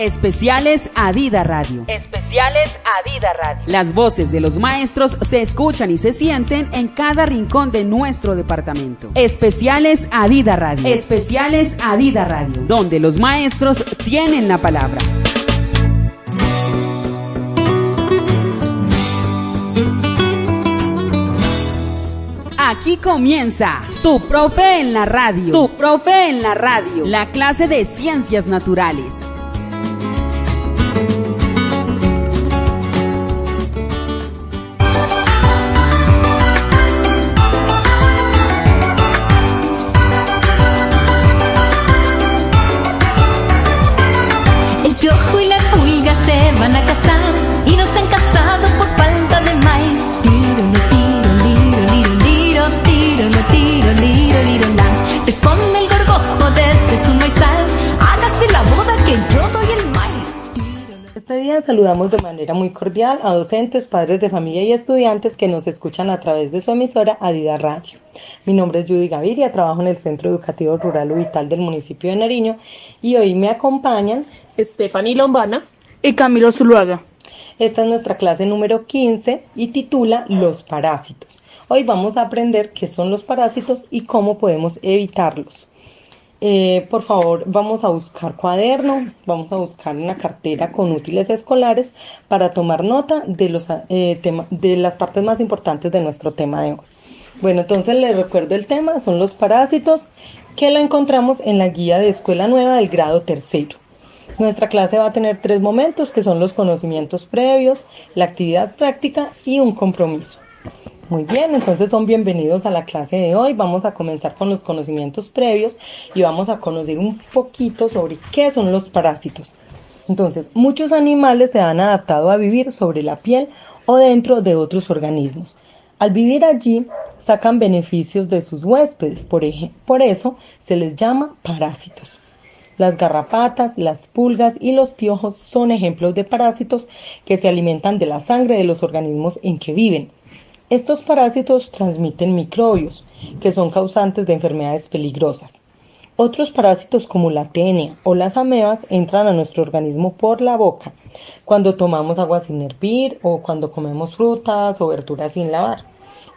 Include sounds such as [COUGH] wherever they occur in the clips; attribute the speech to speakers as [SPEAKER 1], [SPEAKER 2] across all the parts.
[SPEAKER 1] Especiales Adida Radio.
[SPEAKER 2] Especiales Adida Radio.
[SPEAKER 1] Las voces de los maestros se escuchan y se sienten en cada rincón de nuestro departamento. Especiales Adida Radio. Especiales Adida Radio. Donde los maestros tienen la palabra. Aquí comienza Tu Profe en la Radio.
[SPEAKER 2] Tu Profe en la Radio.
[SPEAKER 1] La clase de ciencias naturales.
[SPEAKER 3] Saludamos de manera muy cordial a docentes, padres de familia y estudiantes que nos escuchan a través de su emisora Adida Radio. Mi nombre es Judy Gaviria, trabajo en el Centro Educativo Rural Vital del municipio de Nariño y hoy me acompañan.
[SPEAKER 4] Stephanie Lombana.
[SPEAKER 5] y Camilo Zuluaga.
[SPEAKER 3] Esta es nuestra clase número 15 y titula Los parásitos. Hoy vamos a aprender qué son los parásitos y cómo podemos evitarlos. Eh, por favor, vamos a buscar cuaderno, vamos a buscar una cartera con útiles escolares para tomar nota de, los, eh, tema- de las partes más importantes de nuestro tema de hoy. Bueno, entonces les recuerdo el tema, son los parásitos, que lo encontramos en la guía de Escuela Nueva del grado tercero. Nuestra clase va a tener tres momentos que son los conocimientos previos, la actividad práctica y un compromiso. Muy bien, entonces son bienvenidos a la clase de hoy. Vamos a comenzar con los conocimientos previos y vamos a conocer un poquito sobre qué son los parásitos. Entonces, muchos animales se han adaptado a vivir sobre la piel o dentro de otros organismos. Al vivir allí, sacan beneficios de sus huéspedes, por, por eso se les llama parásitos. Las garrapatas, las pulgas y los piojos son ejemplos de parásitos que se alimentan de la sangre de los organismos en que viven. Estos parásitos transmiten microbios, que son causantes de enfermedades peligrosas. Otros parásitos como la tenia o las amebas entran a nuestro organismo por la boca, cuando tomamos agua sin hervir o cuando comemos frutas o verduras sin lavar,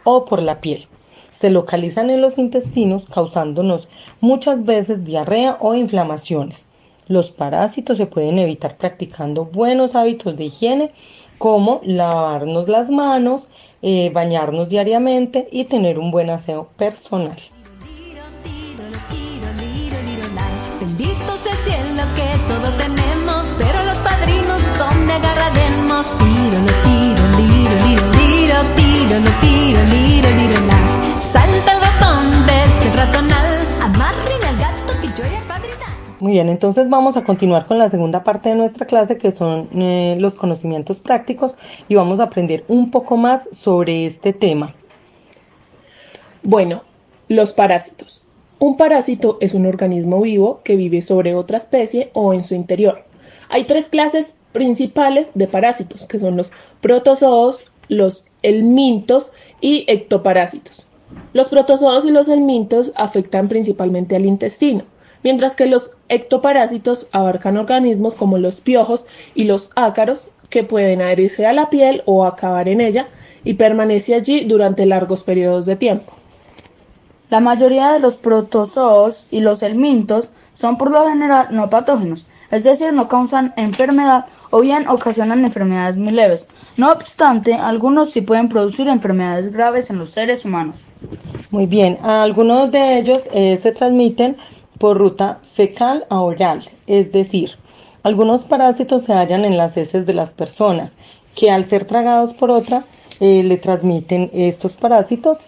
[SPEAKER 3] o por la piel. Se localizan en los intestinos causándonos muchas veces diarrea o inflamaciones. Los parásitos se pueden evitar practicando buenos hábitos de higiene como lavarnos las manos, eh, bañarnos diariamente y tener un buen aseo personal.
[SPEAKER 6] Tiro, tiro. Bendito sea el cielo que tenemos, pero los padrinos agarraremos. Tiro, tiro, tiro, tiro, la. Salta el ratón ratonal, amarre
[SPEAKER 3] Muy bien, entonces vamos a continuar con la segunda parte de nuestra clase que son eh, los conocimientos prácticos y vamos a aprender un poco más sobre este tema.
[SPEAKER 4] Bueno, los parásitos. Un parásito es un organismo vivo que vive sobre otra especie o en su interior. Hay tres clases principales de parásitos, que son los protozoos, los helmintos y ectoparásitos. Los protozoos y los helmintos afectan principalmente al intestino, mientras que los ectoparásitos abarcan organismos como los piojos y los ácaros, que pueden adherirse a la piel o acabar en ella y permanece allí durante largos periodos de tiempo.
[SPEAKER 5] La mayoría de los protozoos y los helmintos son por lo general no patógenos, es decir, no causan enfermedad o bien ocasionan enfermedades muy leves. No obstante, algunos sí pueden producir enfermedades graves en los seres humanos.
[SPEAKER 3] Muy bien, algunos de ellos eh, se transmiten ruta fecal a oral, es decir, algunos parásitos se hallan en las heces de las personas que al ser tragados por otra eh, le transmiten estos parásitos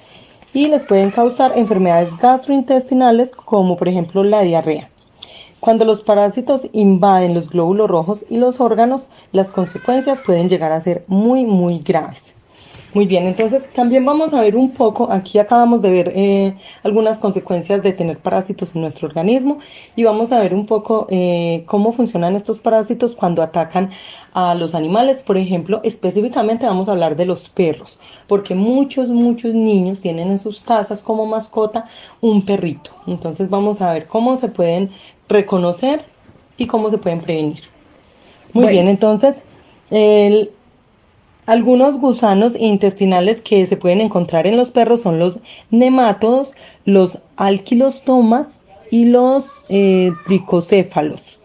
[SPEAKER 3] y les pueden causar enfermedades gastrointestinales como por ejemplo la diarrea. Cuando los parásitos invaden los glóbulos rojos y los órganos, las consecuencias pueden llegar a ser muy, muy graves. Muy bien, entonces también vamos a ver un poco, aquí acabamos de ver eh, algunas consecuencias de tener parásitos en nuestro organismo y vamos a ver un poco eh, cómo funcionan estos parásitos cuando atacan a los animales. Por ejemplo, específicamente vamos a hablar de los perros, porque muchos, muchos niños tienen en sus casas como mascota un perrito. Entonces vamos a ver cómo se pueden reconocer y cómo se pueden prevenir. Muy
[SPEAKER 4] Bueno.
[SPEAKER 3] bien, entonces el, algunos gusanos intestinales que se pueden encontrar en los perros son los nemátodos, los alquilostomas y los eh, tricocéfalos.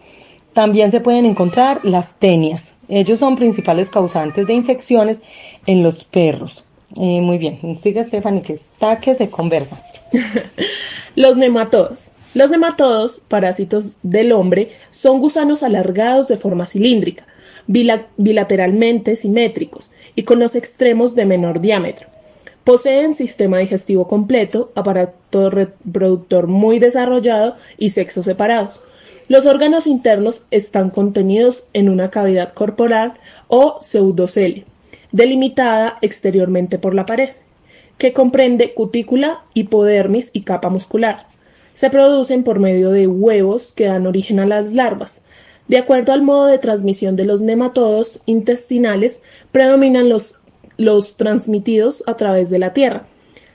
[SPEAKER 3] También se pueden encontrar las tenias. Ellos son principales causantes de infecciones en los perros. Eh, muy bien, sigue Stephanie que está que se conversa. [LAUGHS]
[SPEAKER 4] Los nematodos. Los nematodos, parásitos del hombre, son gusanos alargados de forma cilíndrica, bilateralmente simétricos y con los extremos de menor diámetro. Poseen sistema digestivo completo, aparato reproductor muy desarrollado y sexos separados. Los órganos internos están contenidos en una cavidad corporal o pseudocele, delimitada exteriormente por la pared que comprende cutícula, hipodermis y capa muscular. Se producen por medio de huevos que dan origen a las larvas. De acuerdo al modo de transmisión de los nematodos intestinales, predominan los, los transmitidos a través de la tierra,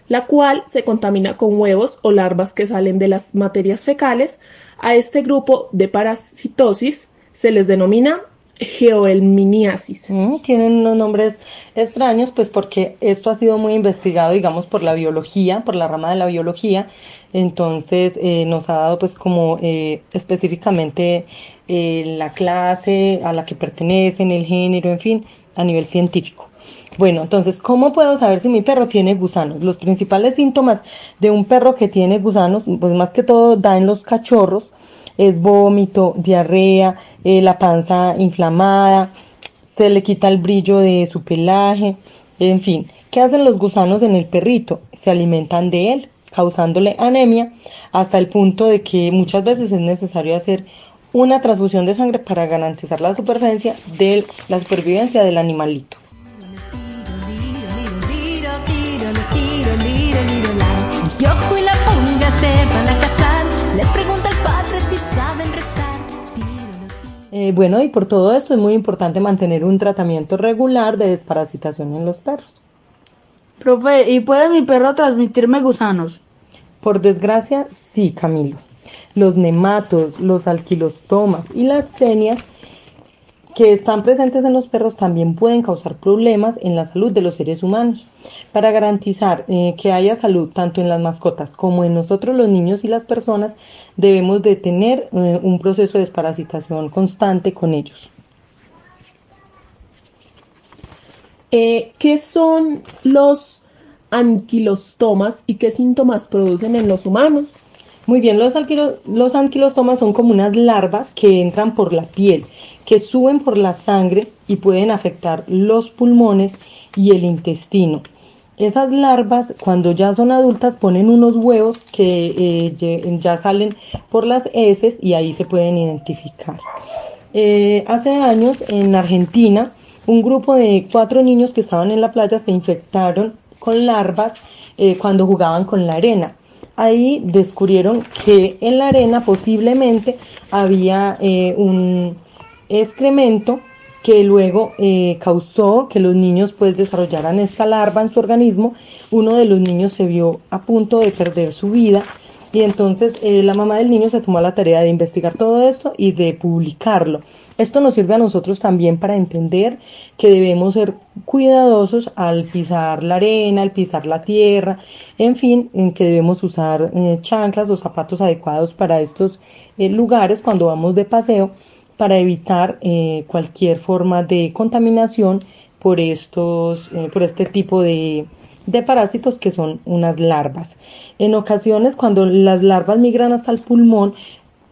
[SPEAKER 4] la cual se contamina con huevos o larvas que salen de las materias fecales. A este grupo de parasitosis se les denomina geoelminiasis.
[SPEAKER 3] Mm, tienen unos nombres extraños, pues porque esto ha sido muy investigado, digamos, por la biología, por la rama de la biología. Entonces eh, nos ha dado, pues, como eh, específicamente eh, la clase a la que pertenecen, el género, en fin, a nivel científico. Bueno, entonces, ¿cómo puedo saber si mi perro tiene gusanos? Los principales síntomas de un perro que tiene gusanos, pues más que todo da en los cachorros, es vómito, diarrea, eh, la panza inflamada, se le quita el brillo de su pelaje, en fin. ¿Qué hacen los gusanos en el perrito? Se alimentan de él, causándole anemia, hasta el punto de que muchas veces es necesario hacer una transfusión de sangre para garantizar la supervivencia de la supervivencia del animalito.
[SPEAKER 6] Piojo y la se van a casar. Les pregunta padre si saben rezar.
[SPEAKER 3] Eh, bueno, y por todo esto es muy importante mantener un tratamiento regular de desparasitación en los perros.
[SPEAKER 5] Profe, ¿y puede mi perro transmitirme gusanos?
[SPEAKER 3] Por desgracia, sí, Camilo. Los nematos, los alquilostomas y las tenias que están presentes en los perros también pueden causar problemas en la salud de los seres humanos. Para garantizar eh, que haya salud tanto en las mascotas como en nosotros los niños y las personas, debemos de tener eh, un proceso de desparasitación constante con ellos.
[SPEAKER 4] Eh, ¿Qué son los anquilostomas y qué síntomas producen en los humanos?
[SPEAKER 3] Muy bien, los, los anquilostomas son como unas larvas que entran por la piel, que suben por la sangre y pueden afectar los pulmones y el intestino. Esas larvas, cuando ya son adultas, ponen unos huevos que eh, ya salen por las heces y ahí se pueden identificar. Eh, hace años en Argentina, un grupo de cuatro niños que estaban en la playa se infectaron con larvas eh, cuando jugaban con la arena. Ahí descubrieron que en la arena posiblemente había eh, un excremento que luego eh, causó que los niños pues desarrollaran esta larva en su organismo. Uno de los niños se vio a punto de perder su vida y entonces eh, la mamá del niño se tomó la tarea de investigar todo esto y de publicarlo. Esto nos sirve a nosotros también para entender que debemos ser cuidadosos al pisar la arena, al pisar la tierra, en fin, en que debemos usar eh, chanclas o zapatos adecuados para estos eh, lugares cuando vamos de paseo para evitar eh, cualquier forma de contaminación por estos, por este tipo de parásitos que son unas larvas. En ocasiones, cuando las larvas migran hasta el pulmón,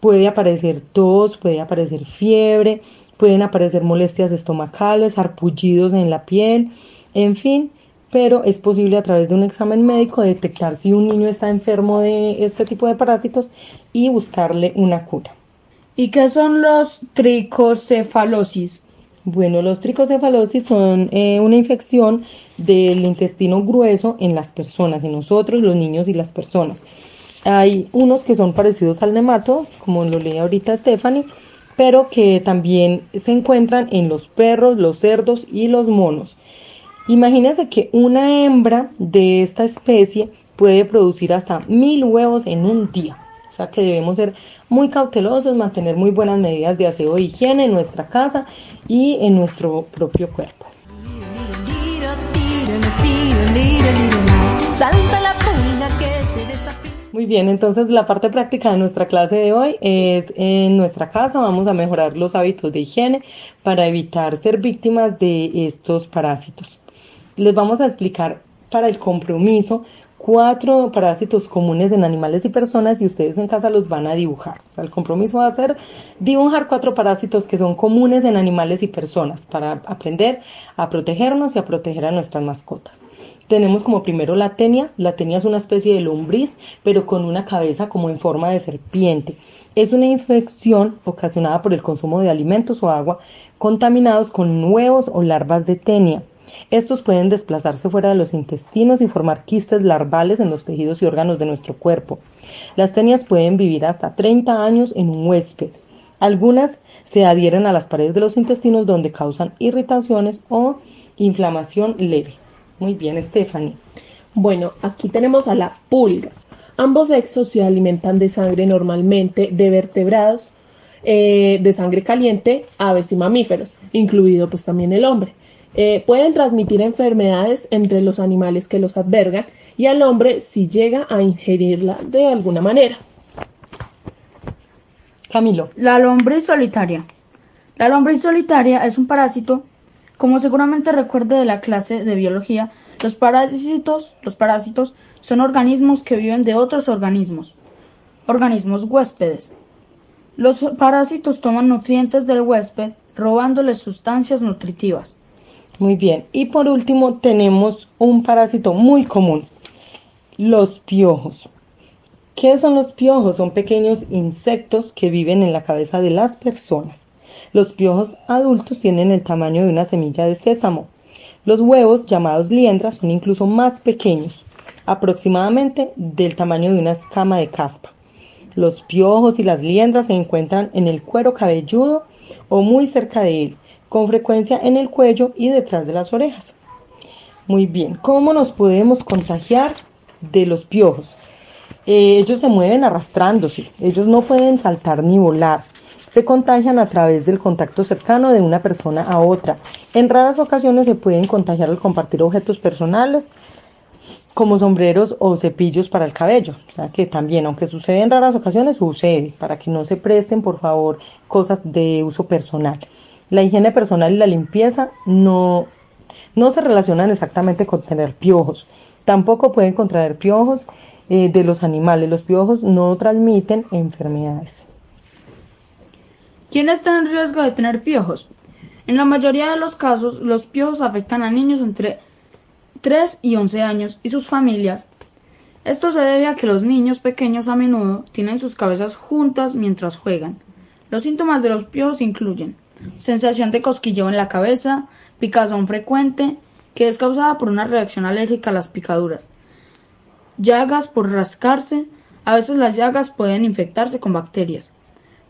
[SPEAKER 3] puede aparecer tos, puede aparecer fiebre, pueden aparecer molestias estomacales, arpullidos en la piel, en fin, pero es posible a través de un examen médico detectar si un niño está enfermo de este tipo de parásitos y buscarle una cura.
[SPEAKER 5] ¿Y qué son los tricocefalosis?
[SPEAKER 3] Bueno, los tricocefalosis son eh, una infección del intestino grueso en las personas, en nosotros, los niños y las personas. Hay unos que son parecidos al nemato, como lo leí ahorita Stephanie, pero que también se encuentran en los perros, los cerdos y los monos. Imagínense que una hembra de esta especie puede producir hasta mil huevos en un día. O sea que debemos ser muy cautelosos, mantener muy buenas medidas de aseo e higiene en nuestra casa y en nuestro propio cuerpo.
[SPEAKER 6] Salta la que se.
[SPEAKER 3] Muy bien, entonces la parte práctica de nuestra clase de hoy es en nuestra casa vamos a mejorar los hábitos de higiene para evitar ser víctimas de estos parásitos. Les vamos a explicar para el compromiso cuatro parásitos comunes en animales y personas y ustedes en casa los van a dibujar. O sea, el compromiso va a ser dibujar cuatro parásitos que son comunes en animales y personas para aprender a protegernos y a proteger a nuestras mascotas. Tenemos como primero la tenia. La tenia es una especie de lombriz, pero con una cabeza como en forma de serpiente. Es una infección ocasionada por el consumo de alimentos o agua contaminados con huevos o larvas de tenia. Estos pueden desplazarse fuera de los intestinos y formar quistes larvales en los tejidos y órganos de nuestro cuerpo. Las tenias pueden vivir hasta 30 años en un huésped. Algunas se adhieren a las paredes de los intestinos donde causan irritaciones o inflamación leve. Muy bien, Stephanie.
[SPEAKER 4] Bueno, aquí tenemos a la pulga. Ambos sexos se alimentan de sangre normalmente de vertebrados, eh, de sangre caliente, aves y mamíferos, incluido pues también el hombre. Eh, pueden transmitir enfermedades entre los animales que los albergan y al hombre si llega a ingerirla de alguna manera.
[SPEAKER 3] Camilo.
[SPEAKER 5] La lombriz solitaria. La lombriz solitaria es un parásito, como seguramente recuerde de la clase de biología, los parásitos, los parásitos son organismos que viven de otros organismos, organismos huéspedes. Los parásitos toman nutrientes del huésped, robándoles sustancias nutritivas.
[SPEAKER 3] Muy bien. Y por último tenemos un parásito muy común, los piojos. ¿Qué son los piojos? Son pequeños insectos que viven en la cabeza de las personas. Los piojos adultos tienen el tamaño de una semilla de sésamo. Los huevos, llamados liendras, son incluso más pequeños, aproximadamente del tamaño de una escama de caspa. Los piojos y las liendras se encuentran en el cuero cabelludo o muy cerca de él, con frecuencia en el cuello y detrás de las orejas. Muy bien, ¿cómo nos podemos contagiar de los piojos? Eh, ellos se mueven arrastrándose, ellos no pueden saltar ni volar. Se contagian a través del contacto cercano de una persona a otra. En raras ocasiones se pueden contagiar al compartir objetos personales como sombreros o cepillos para el cabello. O sea que también, aunque sucede en raras ocasiones, sucede, para que no se presten, por favor, cosas de uso personal. La higiene personal y la limpieza no, no se relacionan exactamente con tener piojos. Tampoco pueden contraer piojos eh, de los animales. Los piojos no transmiten enfermedades.
[SPEAKER 5] ¿Quién está en riesgo de tener piojos? En la mayoría de los casos, los piojos afectan a niños entre 3 y 11 años y sus familias. Esto se debe a que los niños pequeños a menudo tienen sus cabezas juntas mientras juegan. Los síntomas de los piojos incluyen sensación de cosquilleo en la cabeza, picazón frecuente, que es causada por una reacción alérgica a las picaduras, llagas por rascarse, a veces las llagas pueden infectarse con bacterias,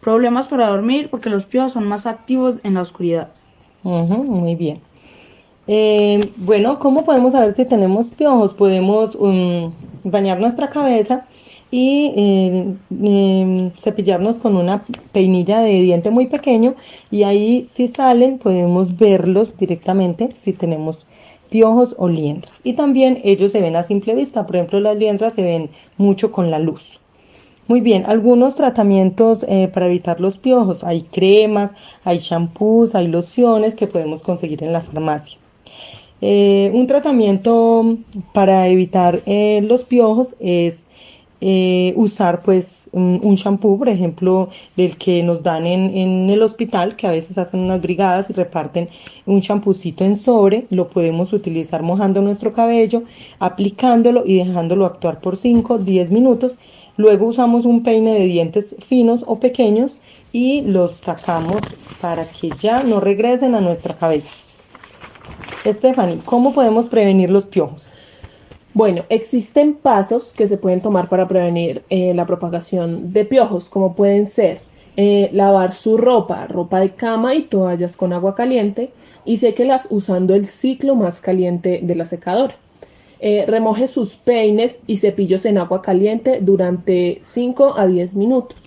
[SPEAKER 5] problemas para dormir porque los piojos son más activos en la oscuridad.
[SPEAKER 3] Ujú, muy bien. Eh, bueno, ¿cómo podemos saber si tenemos piojos? Podemos um, bañar nuestra cabeza y eh, eh, cepillarnos con una peinilla de diente muy pequeño y ahí si salen podemos verlos directamente si tenemos piojos o liendras. Y también ellos se ven a simple vista, por ejemplo las liendras se ven mucho con la luz. Muy bien, algunos tratamientos eh, para evitar los piojos. Hay cremas, hay shampoos, hay lociones que podemos conseguir en la farmacia. Eh, un tratamiento para evitar eh, los piojos es usar pues un, shampoo, por ejemplo, el que nos dan en, en el hospital, que a veces hacen unas brigadas y reparten un champucito en sobre, lo podemos utilizar mojando nuestro cabello, aplicándolo y dejándolo actuar por 5, 10 minutos. Luego usamos un peine de dientes finos o pequeños y los sacamos para que ya no regresen a nuestra cabeza. Stephanie, ¿cómo podemos prevenir los piojos?
[SPEAKER 4] Bueno, existen pasos que se pueden tomar para prevenir eh, la propagación de piojos, como pueden ser eh, lavar su ropa, ropa de cama y toallas con agua caliente y séquelas usando el ciclo más caliente de la secadora. Eh, remoje sus peines y cepillos en agua caliente durante 5 a 10 minutos.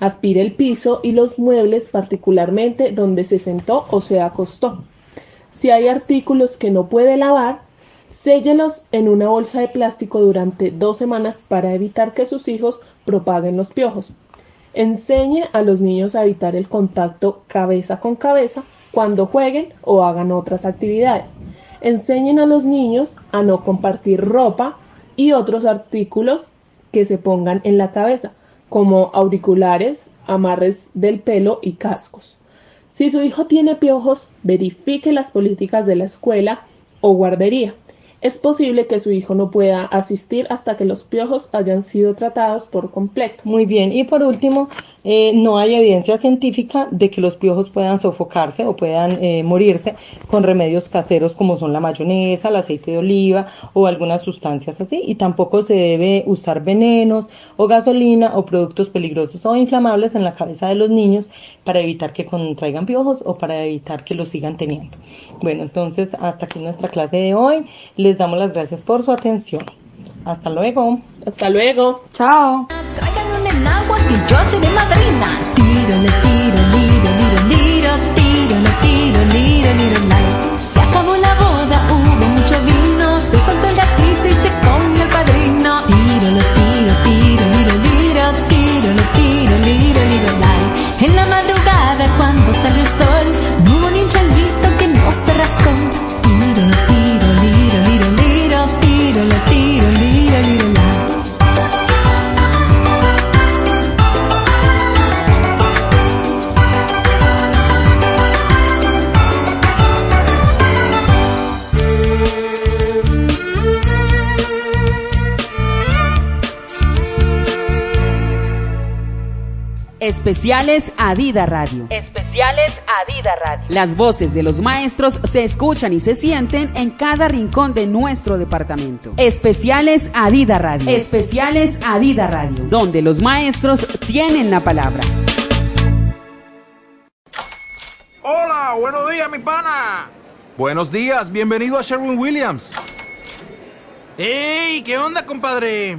[SPEAKER 4] Aspire el piso y los muebles, particularmente donde se sentó o se acostó. Si hay artículos que no puede lavar, séllelos en una bolsa de plástico durante dos semanas para evitar que sus hijos propaguen los piojos. Enseñe a los niños a evitar el contacto cabeza con cabeza cuando jueguen o hagan otras actividades. Enseñen a los niños a no compartir ropa y otros artículos que se pongan en la cabeza, como auriculares, amarres del pelo y cascos. Si su hijo tiene piojos, verifique las políticas de la escuela o guardería. Es posible que su hijo no pueda asistir hasta que los piojos hayan sido tratados por completo.
[SPEAKER 3] Muy bien. Y por último, eh, no hay evidencia científica de que los piojos puedan sofocarse o puedan eh, morirse con remedios caseros como son la mayonesa, el aceite de oliva o algunas sustancias así. Y tampoco se debe usar venenos o gasolina o productos peligrosos o inflamables en la cabeza de los niños para evitar que contraigan piojos o para evitar que los sigan teniendo. Bueno, entonces hasta aquí nuestra clase de hoy. Les damos las gracias por su atención. Hasta luego.
[SPEAKER 4] Hasta luego.
[SPEAKER 5] Chao.
[SPEAKER 6] Traigan un enagua que yo seré madrina. Tiro, le tiro,
[SPEAKER 1] Especiales Adida Radio.
[SPEAKER 2] Especiales Adida Radio.
[SPEAKER 1] Las voces de los maestros se escuchan y se sienten en cada rincón de nuestro departamento. Especiales Adida Radio. Especiales Adida Radio, donde los maestros tienen la palabra.
[SPEAKER 7] Hola, buenos días, mi pana.
[SPEAKER 8] Buenos días, bienvenido a Sherwin Williams.
[SPEAKER 7] ¡Ey! ¿Qué onda, compadre?